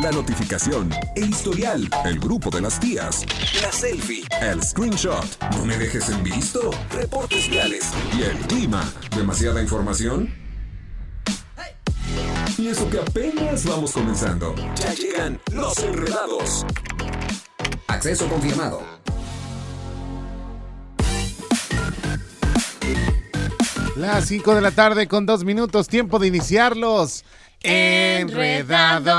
la notificación, el historial, el grupo de las tías, la selfie, el screenshot, no me dejes en visto, reportes viales y el clima. ¿Demasiada información? Y eso que apenas vamos comenzando. Ya llegan los enredados. Acceso confirmado. Las 5 de la tarde con dos minutos, tiempo de iniciarlos. Enredados.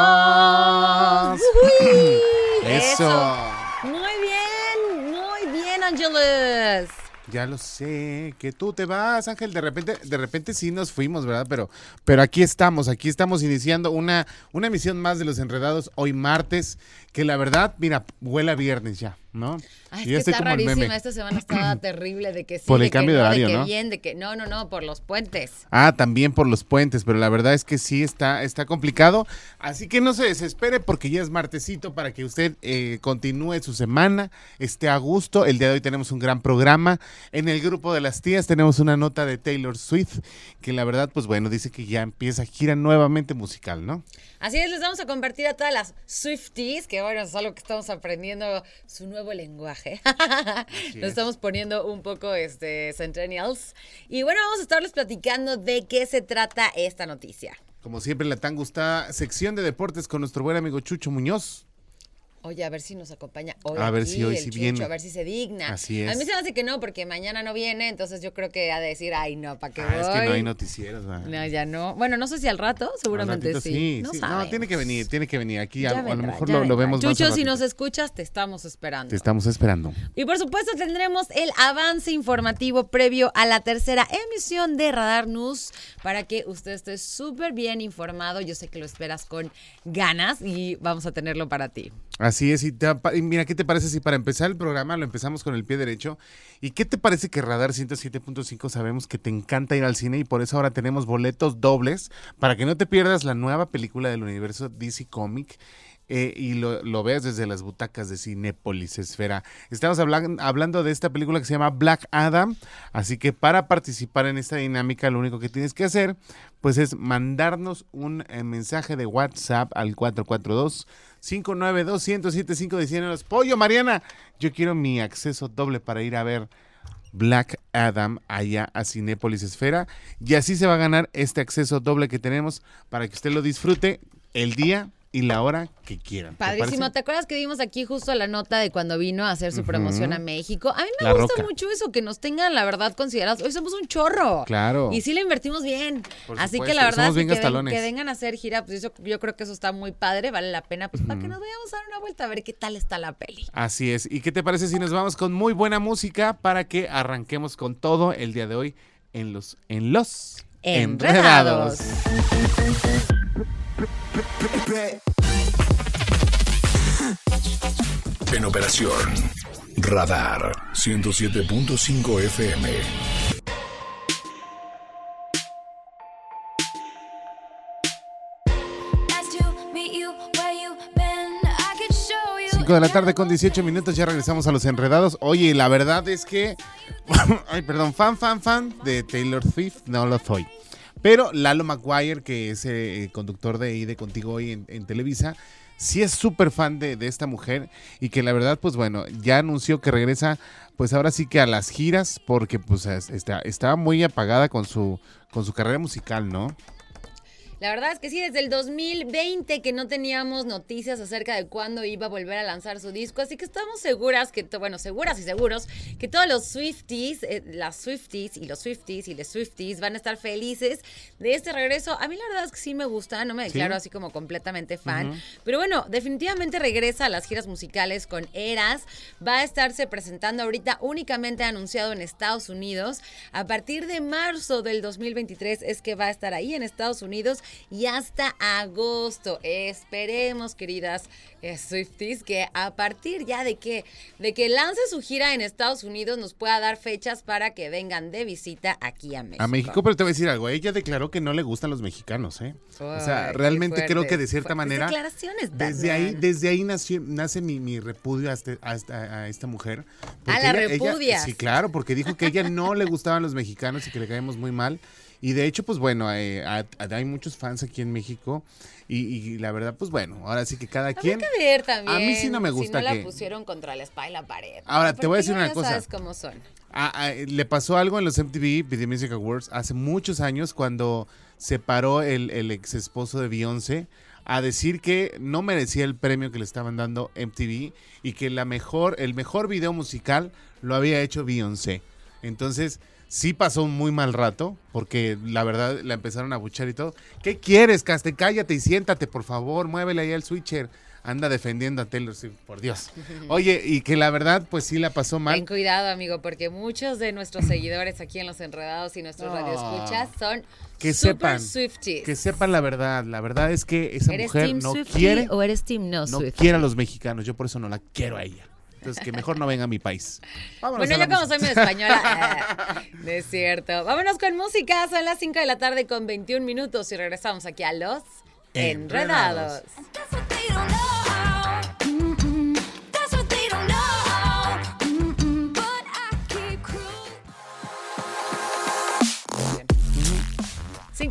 Eso. Muy bien, muy bien, Ángeles. Ya lo sé, que tú te vas, Ángel. De repente, de repente sí nos fuimos, ¿verdad? Pero, pero aquí estamos, aquí estamos iniciando una, una emisión más de los enredados hoy martes, que la verdad, mira, huele a viernes ya. ¿No? Ay, es que está rarísima. Esta semana estaba terrible de que sí, por el de cambio que de no, horario, de que ¿no? bien, de que no, no, no, por los puentes. Ah, también por los puentes, pero la verdad es que sí está, está complicado. Así que no se desespere porque ya es martesito para que usted eh, continúe su semana, esté a gusto. El día de hoy tenemos un gran programa. En el grupo de las tías tenemos una nota de Taylor Swift, que la verdad, pues bueno, dice que ya empieza gira nuevamente musical, ¿no? Así es, les vamos a compartir a todas las Swifties, que bueno, es algo que estamos aprendiendo su nuevo lenguaje. Nos estamos poniendo un poco este centennials. Y bueno, vamos a estarles platicando de qué se trata esta noticia. Como siempre, la tan gustada sección de deportes con nuestro buen amigo Chucho Muñoz. Oye, a ver si nos acompaña hoy. A ver aquí si hoy sí Chucho, viene. A ver si se digna. Así es. A mí se me hace que no, porque mañana no viene, entonces yo creo que ha de decir, ay, no, ¿para qué Ah, es que no voy?". hay noticieros. ¿verdad? No, ya no. Bueno, no sé si al rato, Al seguramente ratito sí. No, sí. No, tiene que venir, tiene que venir. Aquí a, a lo mejor lo, lo vemos Chucho, al si nos escuchas, te estamos esperando. Te estamos esperando. Y por supuesto tendremos el avance informativo previo a la tercera emisión de Radar News para que usted esté súper bien informado. Yo sé que lo esperas con ganas y vamos a tenerlo para ti. Así es, y, te mira, ¿qué te parece si para empezar el programa lo empezamos con el pie derecho? ¿Y qué te parece que Radar 107.5 sabemos que te encanta ir al cine y por eso ahora tenemos boletos dobles para que no te pierdas la nueva película del universo DC Comic? eh, y lo, lo veas desde las butacas de Cinépolis Esfera. Estamos hablan- hablando de esta película que se llama Black Adam, así que para participar en esta dinámica lo único que tienes que hacer pues es mandarnos un eh, mensaje de WhatsApp al 442 592 1075 diciéndonos, pollo Mariana, yo quiero mi acceso doble para ir a ver Black Adam allá a Cinépolis Esfera y así se va a ganar este acceso doble que tenemos para que usted lo disfrute el día y la hora que quieran. ¿Te Padrísimo. ¿Te acuerdas que vimos aquí justo la nota de cuando vino a hacer su promoción a México? A mí me La gusta Roca. mucho eso, que nos tengan la verdad considerados. Hoy somos un chorro. Claro. Y sí le invertimos bien. Por Así que la verdad, somos bien que, ven- que vengan a hacer gira, pues eso- yo creo que eso está muy padre, vale la pena, pues para que nos vayamos a dar una vuelta a ver qué tal está la peli. Así es. ¿Y qué te parece si nos vamos con muy buena música para que arranquemos con todo el día de hoy en los en los Enredados. En operación Radar 107.5 FM. 5 de la tarde con 18 minutos, ya regresamos a los enredados. Oye, la verdad es que. Ay, perdón, fan, fan, fan de Taylor Swift, no lo soy. Pero Lalo McGuire, que es eh, conductor de IDE Contigo hoy en, Televisa, sí es súper fan de, de esta mujer y que la verdad, pues bueno, ya anunció que regresa, pues ahora sí que a las giras, porque pues es- está, estaba muy apagada con su, con su carrera musical, ¿no? La verdad es que sí, desde el 2020 que no teníamos noticias acerca de cuándo iba a volver a lanzar su disco, así que estamos seguras que, bueno, seguras y seguros que todos los Swifties, eh, las Swifties y los Swifties y les Swifties van a estar felices de este regreso. A mí la verdad es que sí me gusta, no me declaro así como completamente fan, pero bueno, definitivamente regresa a las giras musicales con Eras, va a estarse presentando ahorita únicamente anunciado en Estados Unidos. A partir de marzo del 2023 es que va a estar ahí en Estados Unidos y hasta agosto. Esperemos, queridas eh, Swifties, que a partir ya de que, de que lance su gira en Estados Unidos nos pueda dar fechas para que vengan de visita aquí a México. A México, pero te voy a decir algo. Ella declaró que no le gustan los mexicanos, ¿eh? o sea, realmente creo que de cierta fuertes manera. declaraciones, Desde ahí, desde ahí nació, nace mi, mi repudio a, este- a esta, a esta mujer. Porque la repudias. sí, claro, porque dijo que a ella no le gustaban los mexicanos y que le caemos muy mal. Y de hecho, pues bueno, eh, ha- hay muchos fans aquí en México. Y, y la verdad, pues bueno, ahora sí que cada Habrá quien. que ver también. A mí sí no me gusta Si no que- la pusieron contra la espalda y la pared. Ahora, te voy a decir una cosa. sabes cómo son. Ah, ah, le pasó algo en los MTV Video Music Awards hace muchos años cuando se paró el, el ex esposo de Beyoncé a decir que no merecía el premio que le estaban dando MTV y que la mejor, el mejor video musical lo había hecho Beyoncé. Entonces, sí pasó un muy mal rato, porque la verdad la empezaron a buchar y todo. ¿Qué quieres, Caste? Cállate y siéntate, por favor, muévele ahí al switcher. Anda defendiendo a Taylor Swift, por Dios. Oye, y que la verdad, pues sí la pasó mal. Ten cuidado, amigo, porque muchos de nuestros seguidores aquí en Los Enredados y nuestros No. radioescuchas son que super sepan, Swifties. que sepan la verdad. La verdad es que esa ¿Eres mujer Team no Swiftie quiere, o eres Team no, no quiere a los mexicanos. Yo por eso no la quiero a ella. Entonces que mejor no venga a mi país. Vámonos Bueno, yo como soy medio española, eh, no es cierto. Vámonos con música, son las 5 de la tarde con 21 minutos y regresamos aquí a Los Enredados. Enredados.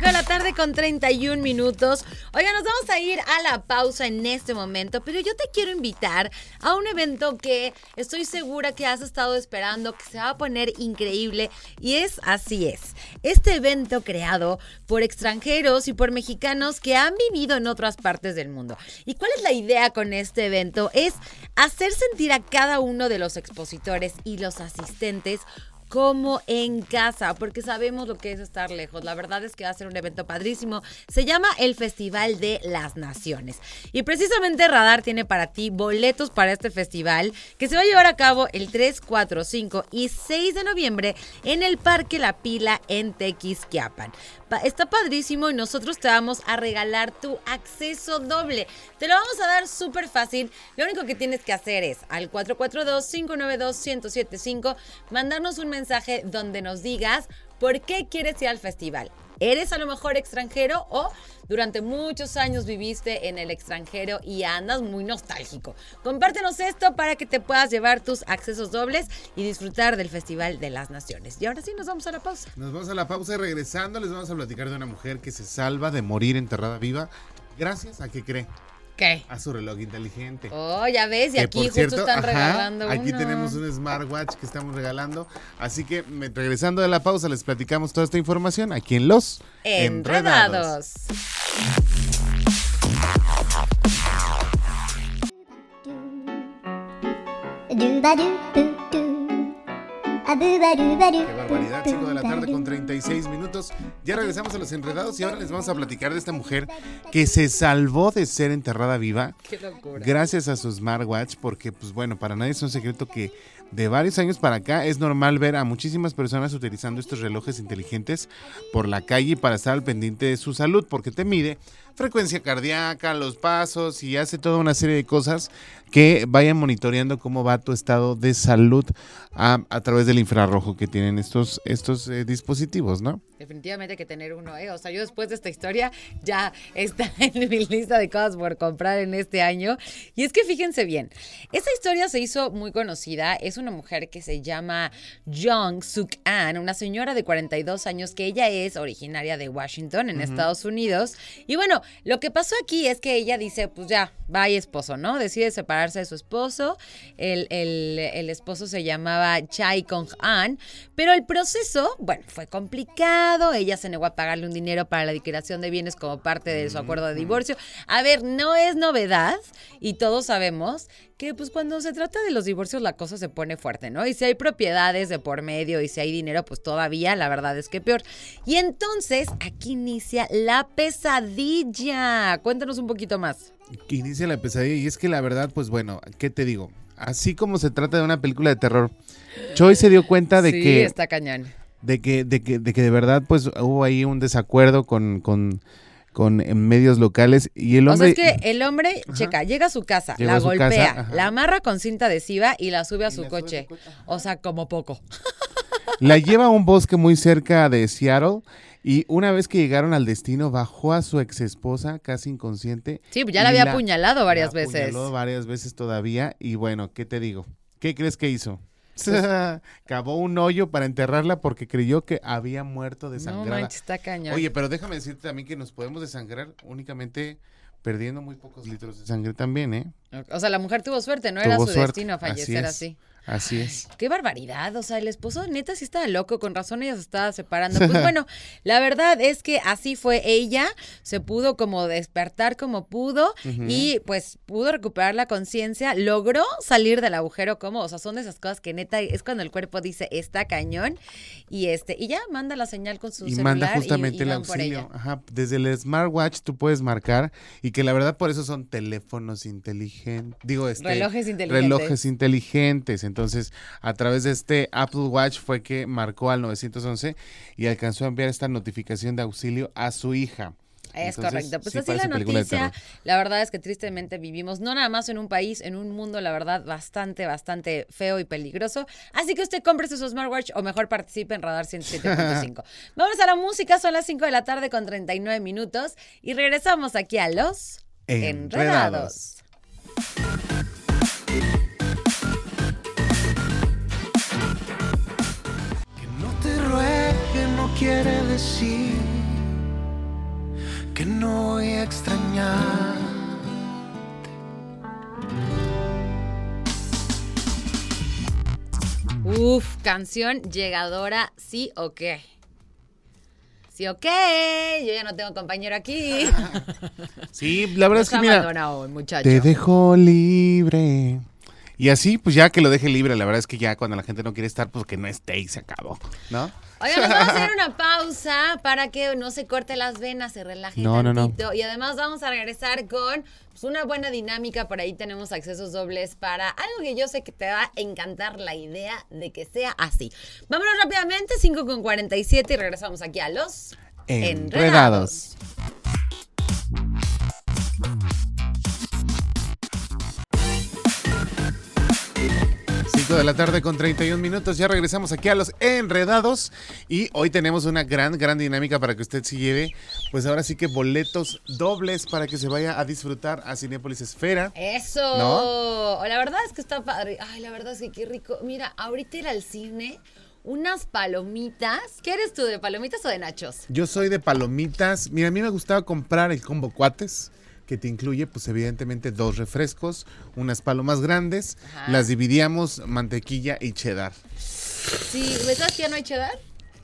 5 de la tarde con 31 minutos. Oiga, nos vamos a ir a la pausa en este momento, pero yo te quiero invitar a un evento que estoy segura que has estado esperando, que se va a poner increíble y es así es. Este evento creado por extranjeros y por mexicanos que han vivido en otras partes del mundo. ¿Y cuál es la idea con este evento? Es hacer sentir a cada uno de los expositores y los asistentes como en casa, porque sabemos lo que es estar lejos. La verdad es que va a ser un evento padrísimo. Se llama el Festival de las Naciones. Y precisamente Radar tiene para ti boletos para este festival que se va a llevar a cabo el 3, 4, 5 y 6 de noviembre en el Parque La Pila en Tequisquiapan. Está padrísimo y nosotros te vamos a regalar tu acceso doble. Te lo vamos a dar súper fácil. Lo único que tienes que hacer es al 442-592-1075 mandarnos un mensaje donde nos digas por qué quieres ir al festival. ¿Eres a lo mejor extranjero o durante muchos años viviste en el extranjero y andas muy nostálgico? Compártenos esto para que te puedas llevar tus accesos dobles y disfrutar del Festival de las Naciones. Y ahora sí, nos vamos a la pausa. Nos vamos a la pausa y regresando les vamos a platicar de una mujer que se salva de morir enterrada viva gracias a que cree ¿Qué? a su reloj inteligente. Oh, ya ves, y Que, aquí justo cierto, están ajá, regalando Aquí uno. tenemos un smartwatch que estamos regalando. Así que me- regresando de la pausa les platicamos toda esta información aquí en Los Enredados. Qué barbaridad, 5 de la tarde con 36 minutos. Ya regresamos a los enredados y ahora les vamos a platicar de esta mujer que se salvó de ser enterrada viva Qué locura. gracias a su smartwatch, porque pues bueno, para nadie es un secreto que de varios años para acá es normal ver a muchísimas personas utilizando estos relojes inteligentes por la calle para estar al pendiente de su salud, porque te mide frecuencia cardíaca, los pasos y hace toda una serie de cosas que vayan monitoreando cómo va tu estado de salud a, a través del infrarrojo que tienen estos, estos eh, dispositivos, ¿no? Definitivamente hay que tener uno, ¿eh? O sea, yo después de esta historia ya está en mi lista de cosas por comprar en este año. Y es que fíjense bien, esta historia se hizo muy conocida. Es una mujer que se llama Jung Suk An, una señora de 42 años que ella es originaria de Washington, en Estados Unidos. Y bueno, lo que pasó aquí es que ella dice, pues ya, vaya esposo, ¿no? Decide separarse de su esposo. El, el- el esposo se llamaba Chai Kong An, pero el proceso, bueno, fue complicado. Ella se negó a pagarle un dinero para la liquidación de bienes como parte de su acuerdo de divorcio. A ver, no es novedad y todos sabemos que pues cuando se trata de los divorcios la cosa se pone fuerte, ¿no? Y si hay propiedades de por medio y si hay dinero, pues todavía la verdad es que peor. Y entonces aquí inicia la pesadilla. Cuéntanos un poquito más. que inicia la pesadilla y es que la verdad, pues bueno, ¿qué te digo? Así como se trata de una película de terror, Choi se dio cuenta de sí, que está cañón. De que, de que, de que de verdad pues hubo ahí un desacuerdo con, con, con eh, medios locales y el O sea, hombre es que el hombre, checa, llega a su casa, Llegó la su golpea, casa, la amarra con cinta adhesiva y la sube a su sube coche. su coche, ajá. O sea, como poco. la lleva a un bosque muy cerca de Seattle y una vez que llegaron al destino bajó a su ex esposa casi inconsciente. Sí, pues ya la había apuñalado varias la veces. apuñaló varias veces todavía y bueno, ¿qué te digo? ¿Qué crees que hizo? Cavó un hoyo para enterrarla porque creyó que había muerto No desangrada. manches, está cañón. Oye, pero déjame decirte también que nos podemos desangrar únicamente perdiendo muy pocos litros de sangre también, ¿eh? O sea, la mujer tuvo suerte, no era Tuvo su suerte, destino fallecer así. Así es. Qué barbaridad, o sea, el esposo neta sí estaba loco, con razón ella se estaba separando. Pues bueno, la verdad es que así fue ella, se pudo como despertar como pudo y pues pudo recuperar la conciencia, logró salir del agujero como, o sea, son de esas cosas que neta es cuando el cuerpo dice está cañón y este y ya manda la señal con su y celular manda justamente y, y el auxilio. Ajá, desde el smartwatch tú puedes marcar y que la verdad por eso son teléfonos inteligentes, digo este Relojes inteligentes. relojes inteligentes. Entonces, a través de este Apple Watch fue que marcó al 911 y alcanzó a enviar esta notificación de auxilio a su hija. Es Entonces, correcto. Pues sí así la noticia. La verdad es que tristemente vivimos no nada más en un país, en un mundo, la verdad, bastante, bastante feo y peligroso. Así que usted compre su smartwatch o mejor participe en Radar 107.5. Vamos a la música, son las 5 de la tarde con 39 minutos y regresamos aquí a los Enredados. Enredados. Quiere decir que no voy a extrañar. Uf, canción llegadora, sí o qué. Sí o qué. Yo ya no tengo compañero aquí. Sí, la verdad es que mira, un muchacho. te dejo libre. Y así, pues ya que lo deje libre, la verdad es que ya cuando la gente no quiere estar, pues que no esté y se acabó, ¿no? Oigan, nos vamos a hacer una pausa para que no se corte las venas, se relaje No, no, no. tantito. Y además vamos a regresar con pues, una buena dinámica. Por ahí tenemos accesos dobles para algo que yo sé que te va a encantar la idea de que sea así. Vámonos rápidamente, 5 con 47 y regresamos aquí a los Enredados. 5 de la tarde con 31 minutos. Ya regresamos aquí a los enredados. Y hoy tenemos una gran, gran dinámica para que usted se lleve. Pues ahora sí que boletos dobles para que se vaya a disfrutar a Cinépolis Esfera. Eso. ¿No? La verdad es que está padre. Ay, la verdad es que qué rico. Mira, ahorita ir al cine, unas palomitas. ¿Qué eres tú, de palomitas o de nachos? Yo soy de palomitas. Mira, a mí me gustaba comprar el combo cuates, que te incluye, pues evidentemente, dos refrescos, unas palomas grandes, Ajá. las dividíamos mantequilla y cheddar. Sí, ¿me sabes que ya no hay cheddar?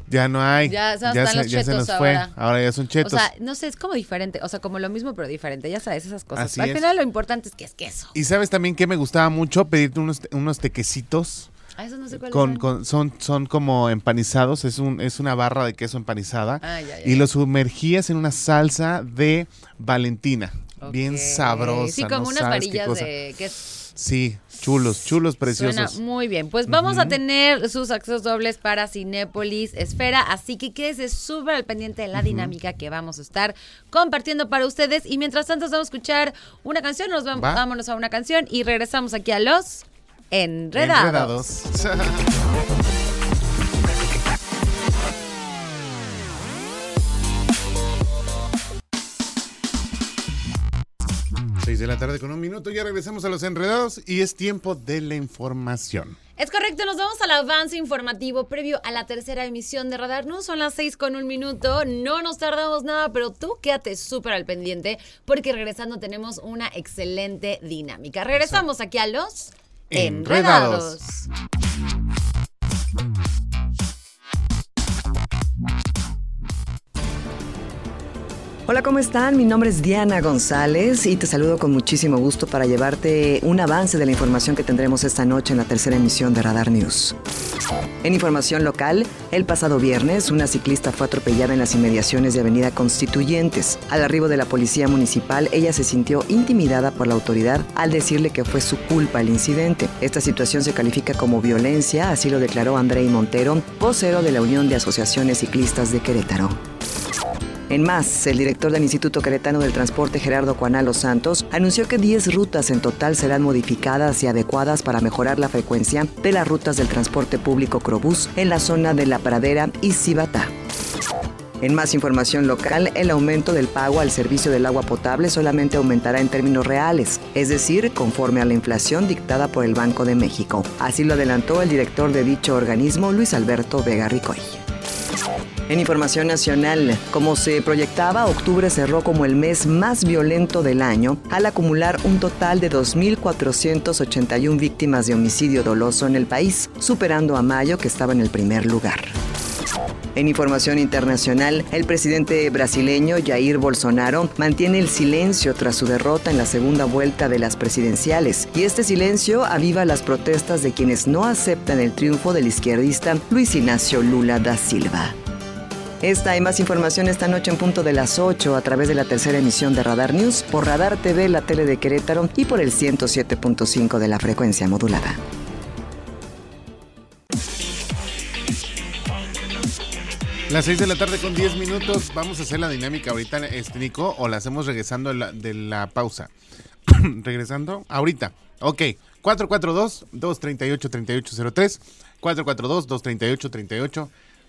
Ya no hay. Ya, o están los ya se nos fue. ahora. Ahora ya son O chetos. sea, no sé, es como diferente. O sea, como lo mismo, pero diferente. Ya sabes, esas cosas. Así Al es. final lo importante es que es queso. y sabes también que me gustaba mucho pedirte unos, unos tequecitos. Ah, eso no sé cuál Con, con- son, son como empanizados, es, un, es una barra de queso empanizada. Ah, ya, ya, y ya. lo sumergías en una salsa de Valentina. Bien sabrosa. Sí, como no unas varillas de. Sí, chulos, chulos, preciosos. Suena muy bien. Pues vamos a tener sus accesos dobles para Cinépolis Esfera, así que quédese súper al pendiente de la dinámica que vamos a estar compartiendo para ustedes. Y mientras tanto, vamos a escuchar una canción, nos vamos, Va. vámonos a una canción y regresamos aquí a los Enredados. Enredados. 6 de la tarde con un minuto, ya regresamos a los enredados y es tiempo de la información. Es correcto, nos vamos al avance informativo previo a la tercera emisión de Radar News. Son las seis con un minuto. No nos tardamos nada, pero tú quédate súper al pendiente porque regresando tenemos una excelente dinámica. Regresamos aquí a los Enredados. Enredados. Hola, ¿cómo están? Mi nombre es Diana González y te saludo con muchísimo gusto para llevarte un avance de la información que tendremos esta noche en la tercera emisión de Radar News. En información local, el pasado viernes una ciclista fue atropellada en las inmediaciones de Avenida Constituyentes. Al arribo de la policía municipal, ella se sintió intimidada por la autoridad al decirle que fue su culpa el incidente. Esta situación se califica como violencia, así lo declaró Andrei Montero, vocero de la Unión de Asociaciones Ciclistas de Querétaro. En más, el director del Instituto Queretano del Transporte, Gerardo Cuanalo Santos, anunció que 10 rutas en total serán modificadas y adecuadas para mejorar la frecuencia de las rutas del transporte público Crobús en la zona de La Pradera y Cibatá. En más información local, el aumento del pago al servicio del agua potable solamente aumentará en términos reales, es decir, conforme a la inflación dictada por el Banco de México. Así lo adelantó el director de dicho organismo, Luis Alberto Vega Ricoy. En información nacional, como se proyectaba, octubre cerró como el mes más violento del año al acumular un total de 2.481 víctimas de homicidio doloso en el país, superando a mayo que estaba en el primer lugar. En información internacional, el presidente brasileño Jair Bolsonaro mantiene el silencio tras su derrota en la segunda vuelta de las presidenciales, y este silencio aviva las protestas de quienes no aceptan el triunfo del izquierdista Luis Ignacio Lula da Silva. Esta y más información esta noche en punto de las 8 a través de la tercera emisión de Radar News por Radar TV, la tele de Querétaro y por el 107.5 de la frecuencia modulada. Las 6 de la tarde con 10 minutos. Vamos a hacer la dinámica ahorita, este Nico, o la hacemos regresando de la, pausa. regresando ahorita. Ok. 442-238-3803.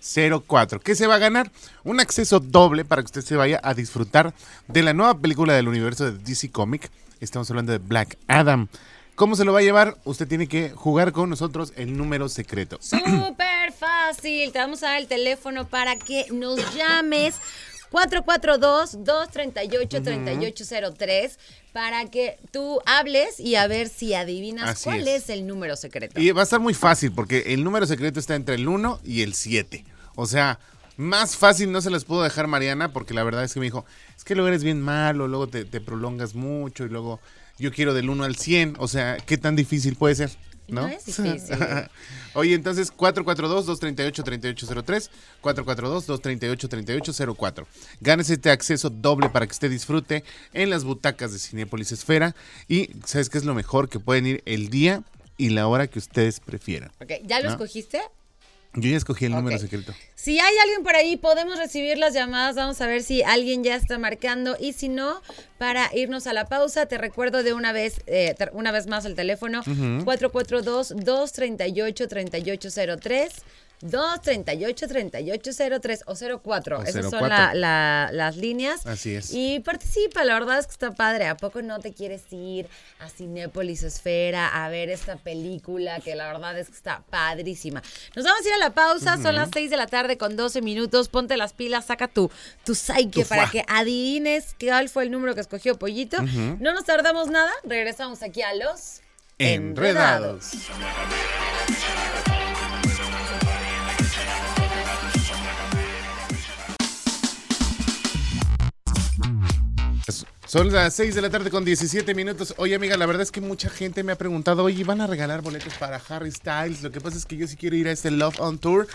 442-238-3804. ¿Qué se va a ganar? Un acceso doble para que usted se vaya a disfrutar de la nueva película del universo de DC Comic. Estamos hablando de Black Adam. ¿Cómo se lo va a llevar? Usted tiene que jugar con nosotros el número secreto. Súper fácil. Te vamos a dar el teléfono para que nos llames. 442-238-3803 para que tú hables y a ver si adivinas Así cuál es. es. el número secreto. Y va a estar muy fácil porque el número secreto está entre el 1 y el 7. O sea, más fácil no se las puedo dejar Mariana porque la verdad es que me dijo, es que luego eres bien malo, luego te, te prolongas mucho y luego yo quiero del 1 al 100. O sea, ¿qué tan difícil puede ser? ¿No? No es difícil. Oye, entonces 442-238-3803, 442-238-3804. Gánese este acceso doble para que usted disfrute en las butacas de Cinépolis Esfera. Y, ¿sabes qué es lo mejor? Que pueden ir el día y la hora que ustedes prefieran. Ok, ¿Ya lo ¿No? escogiste? Yo ya escogí el número secreto. Si hay alguien por ahí, podemos recibir las llamadas. Vamos a ver si alguien ya está marcando. Y si no, para irnos a la pausa, te recuerdo de una vez, eh, una vez más el teléfono: 442-238-3803. 238-3803 o 04. O Esas son 04. la- la- las líneas. Así es. Y participa, la verdad es que está padre. ¿A poco no te quieres ir a Cinépolis Esfera a ver esta película que la verdad es que está padrísima? Nos vamos a ir a la pausa, son las 6 de la tarde con 12 minutos. Ponte las pilas, saca tu, tu psyche Tu para que adivines cuál fue el número que escogió Pollito. No nos tardamos nada, regresamos aquí a los Enredados. Son las 6 de la tarde con 17 minutos. Oye, amiga, la verdad es que mucha gente me ha preguntado, oye, ¿van a regalar boletos para Harry Styles? Lo que pasa es que yo sí quiero ir a este Love on Tour,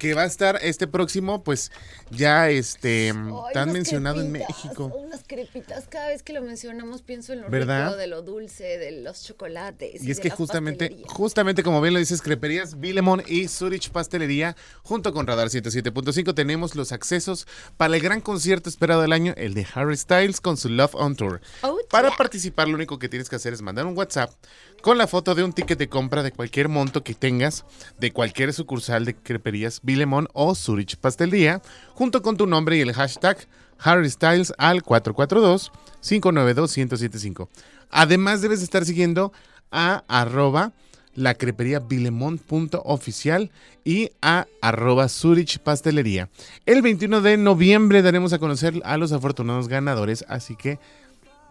que va a estar este próximo, pues ya este Ay, tan mencionado en México. Unas crepitas. Cada vez que lo mencionamos pienso en lo ¿Verdad? rico, de lo dulce, de los chocolates. Y es de que justamente, pastelerías. justamente como bien lo dices, Creperías Vilemon y Zurich Pastelería, junto con Radar 107.5, tenemos los accesos para el gran concierto esperado del año, el de Harry Styles con su Love on Tour. Oh, para yeah. participar, lo único que tienes que hacer es mandar un WhatsApp con la foto de un ticket de compra de cualquier monto que tengas, de cualquier sucursal de Creperías Vilemon o Zurich Pastelería, junto con tu nombre y el hashtag Harry Styles al 442-592-1075. Además, debes estar siguiendo a arroba la crepería y a arroba Zurich Pastelería. El 21 de noviembre daremos a conocer a los afortunados ganadores, así que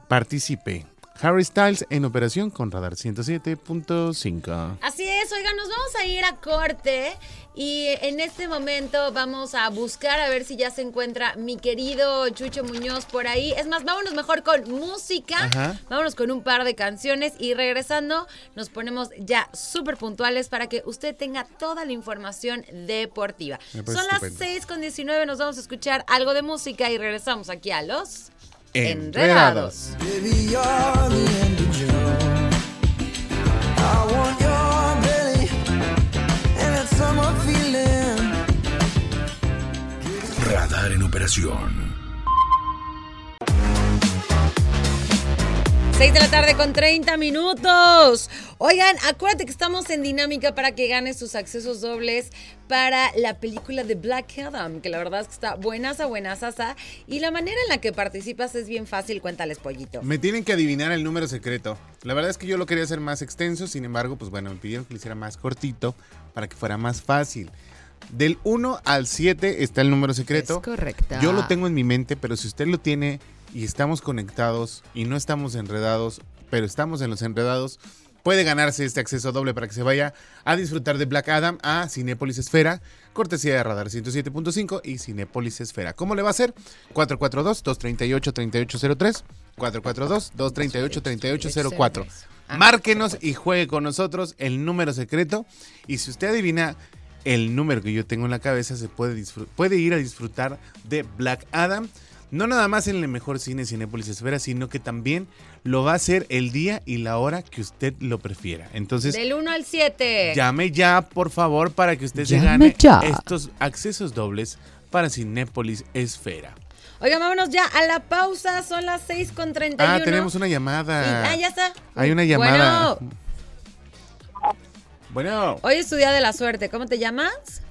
participe. Harry Styles en operación con Radar 107.5. Así es, oigan, nos vamos a ir a corte y en este momento vamos a buscar a ver si ya se encuentra mi querido Chucho Muñoz por ahí. Es más, vámonos mejor con música, Ajá. vámonos con un par de canciones y regresando nos ponemos ya súper puntuales para que usted tenga toda la información deportiva. Son las estupendo. 6 con 19, nos vamos a escuchar algo de música y regresamos aquí a los Enredados. Operación. 6 de la tarde con 30 minutos. Oigan, acuérdate que estamos en dinámica para que ganes tus accesos dobles para la película de Black Adam, que la verdad es que está buenaza, buenaza. Y la manera en la que participas es bien fácil, cuéntales, pollito. Me tienen que adivinar el número secreto. La verdad es que yo lo quería hacer más extenso, sin embargo, pues bueno, me pidieron que lo hiciera más cortito para que fuera más fácil. Del 1 al 7 está el número secreto. Es correcto. Yo lo tengo en mi mente, pero si usted lo tiene y estamos conectados y no estamos enredados, pero estamos en los enredados, puede ganarse este acceso doble para que se vaya a disfrutar de Black Adam a Cinépolis Esfera, cortesía de Radar 107.5 y Cinépolis Esfera. ¿Cómo le va a hacer? 442-238-3803, 442-238-3804. Márquenos y juegue con nosotros el número secreto y si usted adivina el número que yo tengo en la cabeza, se puede, puede ir a disfrutar de Black Adam. No nada más en el mejor cine Cinépolis Esfera, sino que también lo va a hacer el día y la hora que usted lo prefiera. Entonces, Del 1 al 7. llame ya, por favor, para que usted se Llame gane ya. estos accesos dobles para Cinépolis Esfera. Oigan, vámonos ya a la pausa. Son las 6 con 31. Ah, tenemos una llamada. Y- ah, ya está. Hay una llamada. Bueno, Bueno, hoy es tu día de la suerte. ¿Cómo te llamas?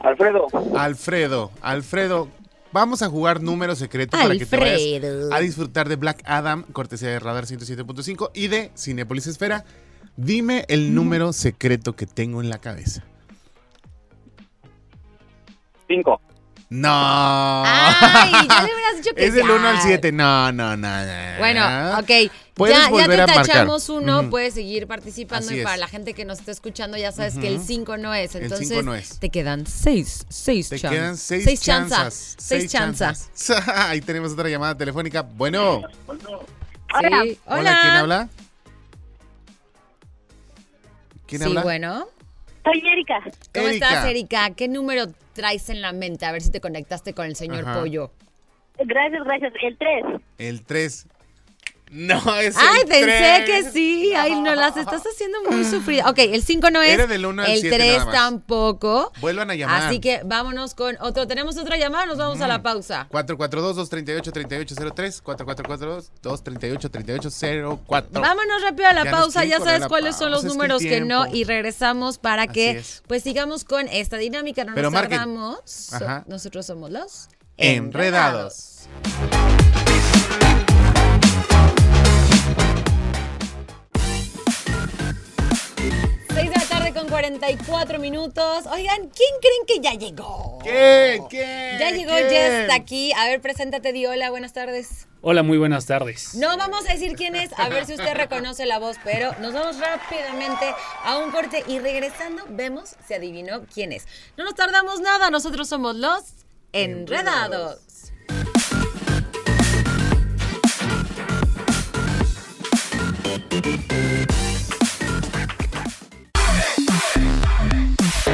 Alfredo, Alfredo, Alfredo, vamos a jugar número secreto para que te Alfredo. vayas a disfrutar de Black Adam, cortesía de Radar 107.5 y de Cinépolis Esfera. Dime el número secreto que tengo en la cabeza. 5. No. Ay, ya le hubieras dicho que Es del sí. 1 al Ay. 7. No, no, no. no. Bueno, ok. Puedes Ya, ya volver te a marcar. tachamos uno, puedes seguir participando. Así y es. para la gente que nos está escuchando, ya sabes que el Ujú. 5 no es. El Entonces, cinco no es. te quedan 6. 6 Te chanzas. quedan 6 Seis chanzas. chanzas. 6 chanzas. chanzas. Ahí tenemos otra llamada telefónica. Bueno. Hola. Sí. Hola, ¿quién habla? ¿Quién sí, habla? bueno. Soy Erika. ¿Cómo Erika. estás, Erika? ¿Qué número traes en la mente? A ver si te conectaste con el señor Ajá. Pollo. Gracias, gracias. El 3. El 3. No, es Ay, el pensé que sí. Ay, no, las estás haciendo muy sufridas. Ok, el 5 no es. Era del uno al el siete 3 nada más. tampoco. Vuelvan a llamar. Así que vámonos con otro. ¿Tenemos otra llamada? Nos vamos a la pausa. 442-238-3803, 442-238-3804. Vámonos rápido a la Ya nos pausa, quieren ya correr sabes la cuáles son los pausa, es que el números que, no tiempo. y regresamos para Así que es. pues sigamos con esta dinámica, no Pero nos marquen. tardamos. Ajá. Nosotros somos los Enredados. 6 con 44 minutos. Oigan, ¿quién creen que ya llegó? ¿Quién? ¿Quién? Ya llegó, ¿Quién? ya está aquí. A ver, preséntate, di hola, buenas tardes. Hola, muy buenas tardes. No vamos a decir quién es, a ver si usted reconoce la voz, pero nos vamos rápidamente a un corte y regresando vemos si adivinó quién es. No nos tardamos nada, nosotros somos los enredados.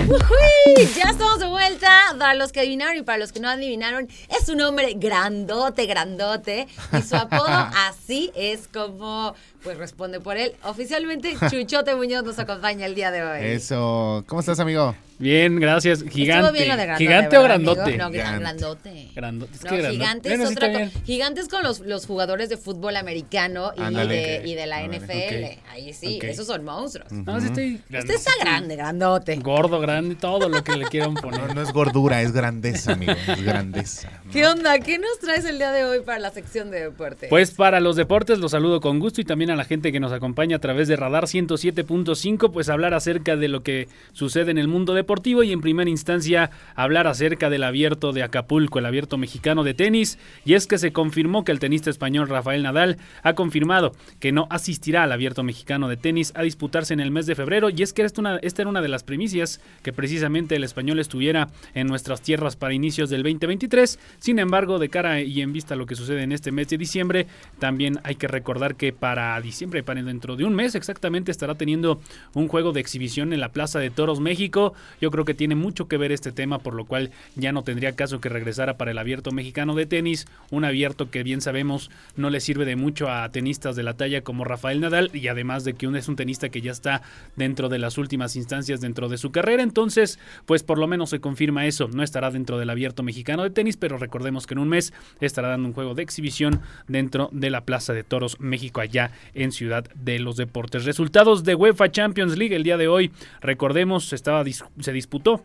Woohoo! Ya estamos de vuelta. Para los que adivinaron y para los que no adivinaron, es un hombre grandote, grandote. Y su apodo así es como pues responde por él. Oficialmente, Chuchote Muñoz nos acompaña el día de hoy. Eso. ¿Cómo estás, amigo? Bien, gracias. Gigante. Estuvo bien lo de grandote, ¿Gigante o grandote? No, grandote. Grandote. Es No, grandote. gigante Bueno, es sí otra. Gigantes con los, los jugadores de fútbol americano y, de, y de la. NFL. Ahí sí, esos son monstruos. No, sí estoy Usted está grande, grandote. Gordo, grande, todo lo que le quieran No, poner. no es gordura, es grandeza, amigo. Es grandeza. ¿no? ¿Qué onda? ¿Qué nos traes el día de hoy para la sección de deporte? Pues para los deportes los saludo con gusto y también a la gente que nos acompaña a través de Radar 107.5, pues hablar acerca de lo que sucede en el mundo deportivo y en primera instancia hablar acerca del abierto de Acapulco, el abierto mexicano de tenis, y es que se confirmó que el tenista español Rafael Nadal ha confirmado que no asistirá al abierto mexicano de tenis a disputarse en el mes de febrero, y es que esta, una- esta era una de las primicias que precisamente el español estuviera en nuestras tierras para inicios del 2023, sin embargo, de cara y en vista a lo que sucede en este mes de diciembre, también hay que recordar que para diciembre, para dentro de un mes exactamente, estará teniendo un juego de exhibición en la Plaza de Toros México, Yo creo que tiene mucho que ver este tema, por lo cual ya no tendría caso que regresara para el abierto mexicano de tenis, un abierto que bien sabemos no le sirve de mucho a tenistas de la talla como Rafael Nadal y además de que es un tenista que ya está dentro de las últimas instancias dentro de su carrera, entonces pues por lo menos se confirma eso, no estará dentro del abierto mexicano de tenis, pero recordemos que en un mes estará dando un juego de exhibición dentro de la Plaza de Toros México allá en Ciudad de los Deportes. Resultados de UEFA Champions League el día de hoy, recordemos, estaba se disputó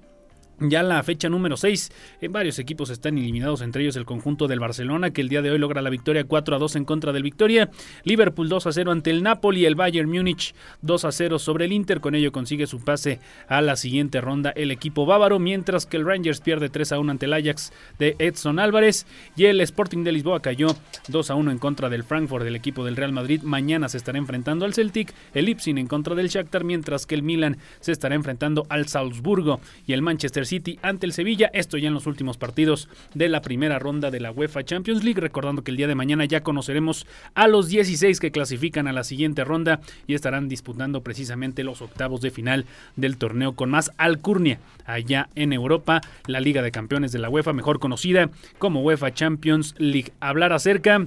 ya la fecha número 6, en varios equipos están eliminados, entre ellos el conjunto del Barcelona, que el día de hoy logra la victoria 4 a 2 en contra del Victoria. Liverpool 2 a 0 ante el Napoli, el Bayern Múnich 2 a 0 sobre el Inter, con ello consigue su pase a la siguiente ronda el equipo bávaro, mientras que el Rangers pierde 3 a 1 ante el Ajax de Edson Álvarez y el Sporting de Lisboa cayó 2 a 1 en contra del Frankfurt, del equipo del Real Madrid. Mañana se estará enfrentando al Celtic, el Ipsin en contra del Shakhtar, mientras que el Milan se estará enfrentando al Salzburgo y el Manchester City ante el Sevilla. Esto ya en los últimos partidos de la primera ronda de la UEFA Champions League. Recordando que el día de mañana ya conoceremos a los 16 que clasifican a la siguiente ronda y estarán disputando precisamente los octavos de final del torneo con más alcurnia allá en Europa, la Liga de Campeones de la UEFA, mejor conocida como UEFA Champions League. Hablar acerca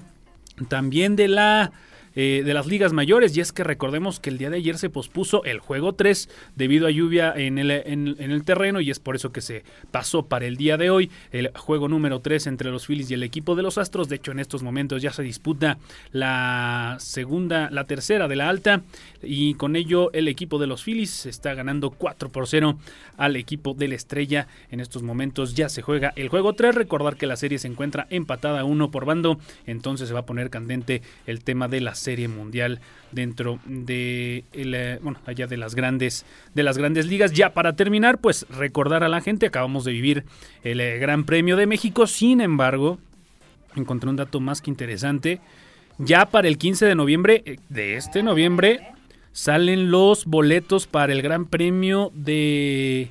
también de la eh, de las ligas mayores. Y es que recordemos que el día de ayer se pospuso el juego 3 debido a lluvia en el, en, en el terreno y es por eso que se pasó para el día de hoy el juego número 3 entre los Phillies y el equipo de los Astros. De hecho en estos momentos ya se disputa la segunda la tercera de la alta y con ello el equipo de los Phillies está ganando 4 por 0 al equipo de la estrella. En estos momentos ya se juega el juego 3 recordar que la serie se encuentra empatada uno por bando entonces se va a poner candente el tema de las serie mundial dentro de el, eh, bueno allá de las grandes de las grandes ligas. Ya para terminar pues recordar a la gente acabamos de vivir el eh, Gran Premio de México. Sin embargo encontré un dato más que interesante. Ya para el 15 de noviembre eh, de este noviembre salen los boletos para el Gran Premio de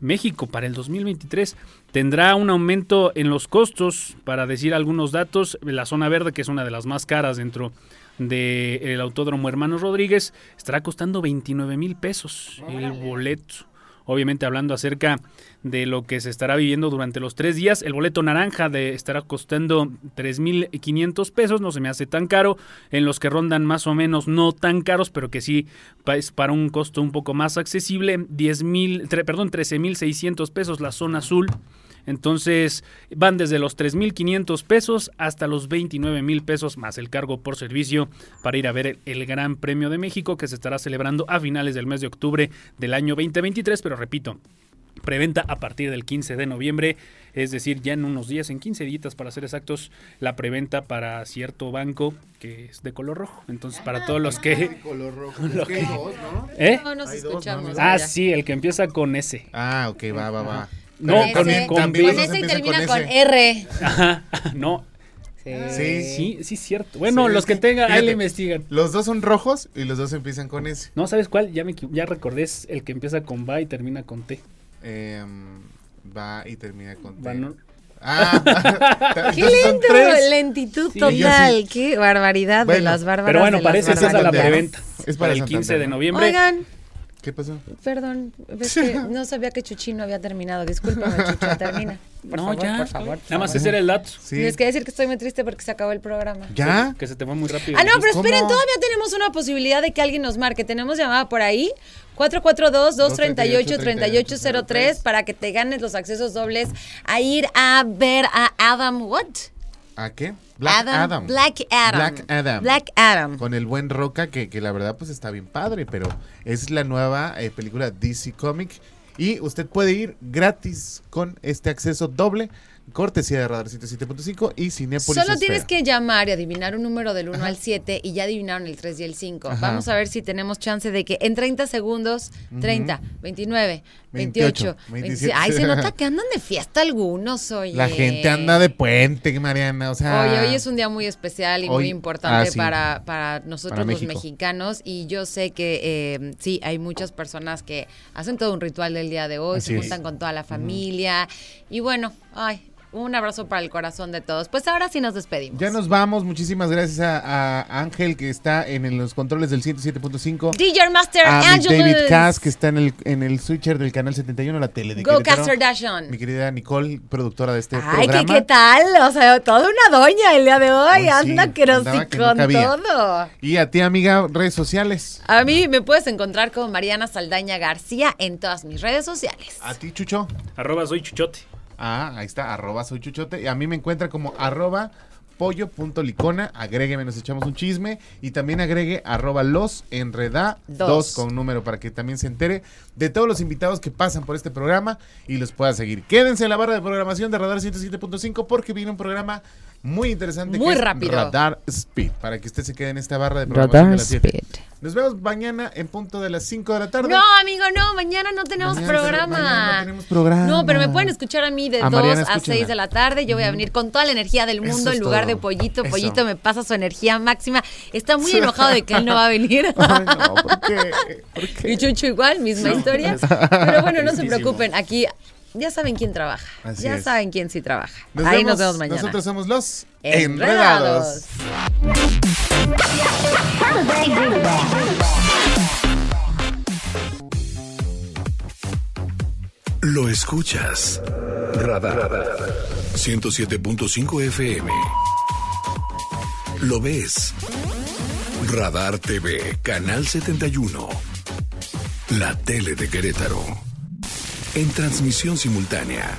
México para el 2023 tendrá un aumento en los costos para decir algunos datos. La zona verde que es una de las más caras dentro del Autódromo Hermanos Rodríguez estará costando 29 mil pesos el boleto. Obviamente hablando acerca de lo que se estará viviendo durante los tres días, el boleto naranja de, estará costando 3.500 pesos, no se me hace tan caro, en los que rondan más o menos no tan caros, pero que sí es para un costo un poco más accesible, 10 mil, perdón, 13.600 pesos la zona azul, entonces van desde los 3.500 pesos hasta los 29.000 pesos más el cargo por servicio para ir a ver el, el Gran Premio de México que se estará celebrando a finales del mes de octubre del año 2023. Pero repito, preventa a partir del 15 de noviembre, es decir, ya en unos días, en 15 días para ser exactos, la preventa para cierto banco que es de color rojo. Entonces, para todos los que... Color rojo. Lo Es que hay que- dos, ¿no? ¿Eh? No nos escuchamos. ¿no? Ah, sí, el que empieza con S. Ah, ok, va, va, va. No, Con con, con B. Con ese y termina con. R. Ajá, no. Sí. Sí, sí, cierto. Bueno, Sí, los que tengan, ahí le investigan. Los dos son rojos y los dos empiezan con S. No, ¿sabes cuál? Ya me ya recordé, es el que empieza con va y termina con T. Em, va y termina con T. Va, ¿no? Ah, Qué lento, lentitud Sí, total. Qué barbaridad de Bueno, las bárbaras. Pero bueno, parece que esa es la Santander, ¿no? preventa. Es para el 15 de noviembre. Oigan, ¿Qué pasó? perdón, es que no sabía que Chuchín no había terminado. Discúlpame, Chucho, termina. Por no, favor, ya. por favor. por Nada más ese era el dato. Sí. Tienes que decir que estoy muy triste porque se acabó el programa. ¿Ya? Que se te va muy rápido. Ah, no, pero ¿Cómo? esperen, todavía tenemos una posibilidad de que alguien nos marque. Tenemos llamada por ahí. 442-238-3803 para que te ganes los accesos dobles a ir a ver a Adam What? ¿A qué? Black Adam. Black Adam. Black Adam. Black Adam. Con el buen Roca, que, que la verdad pues está bien padre, pero es la nueva eh, película DC Comic. Y usted puede ir gratis con este acceso doble, cortesía de Radar 107.5 y Cinepolis. Solo tienes que llamar y adivinar un número del 1 al 7 y ya adivinaron el 3 y el 5. Ajá. Vamos a ver si tenemos chance de que en 30 segundos, 30, 29, 28, 28, 27. Ay, se nota que andan de fiesta algunos, oye. La gente anda de puente, Mariana, o sea... Hoy, hoy es un día muy especial y Hoy- muy importante ah, sí. para, para nosotros Para los mexicanos y yo sé que eh, sí, hay muchas personas que hacen todo un ritual del día de hoy, Así se es. juntan con toda la familia y bueno, ay, Un abrazo para el corazón de todos. Pues ahora sí nos despedimos. Ya nos vamos. Muchísimas gracias a, a Ángel, que está en, los controles del 107.5. DJ Master A Angelus. David Cass, que está en el, en el switcher del canal 71, la tele de Go Querétaro. Kardashian. Mi querida Nicole, productora de este Ay, ¿qué, programa. ¿qué tal? O sea, toda una doña el día de hoy. Ay, sí, Anda que nos andaba que no con todo. Y a ti, amiga, redes sociales. A mí me puedes encontrar con Mariana Saldaña García en todas mis redes sociales. A ti, Chucho. Arroba soy chuchote. Ah, ahí está, arroba soy chuchote. Y a mí me encuentra como arroba pollo.licona. Agrégueme, nos echamos un chisme. Y también agregue arroba los enreda Dos. dos con número para que también se entere de todos los invitados que pasan por este programa y los pueda seguir. Quédense en la barra de programación de Radar 107.5 porque viene un programa muy interesante. Muy que es rápido. Radar Speed. Para que usted se quede en esta barra de programación Radar de las 7. Speed. Nos vemos mañana en punto de las 5 de la tarde. No, amigo, no, mañana no tenemos Mañana programa. mañana no tenemos programa. No, pero me pueden escuchar a mí de A 2 Mariana, a escúchenla. 6 de la tarde. Yo voy a venir con toda la energía del mundo es en lugar todo. de Pollito. Eso. Pollito me pasa su energía máxima. Está muy enojado de que él no va a venir. Ay, no, ¿por qué? ¿Por qué? Y Chucho igual, misma historia. Pero bueno, no se preocupen. Aquí ya saben quién trabaja. Así ya es. saben quién sí trabaja. Nos Ahí vemos. nos vemos mañana. Nosotros somos los Enredados. Enredados. Lo escuchas. Radar. 107.5 FM. Lo ves. Radar TV, Canal 71. La tele de Querétaro. En transmisión simultánea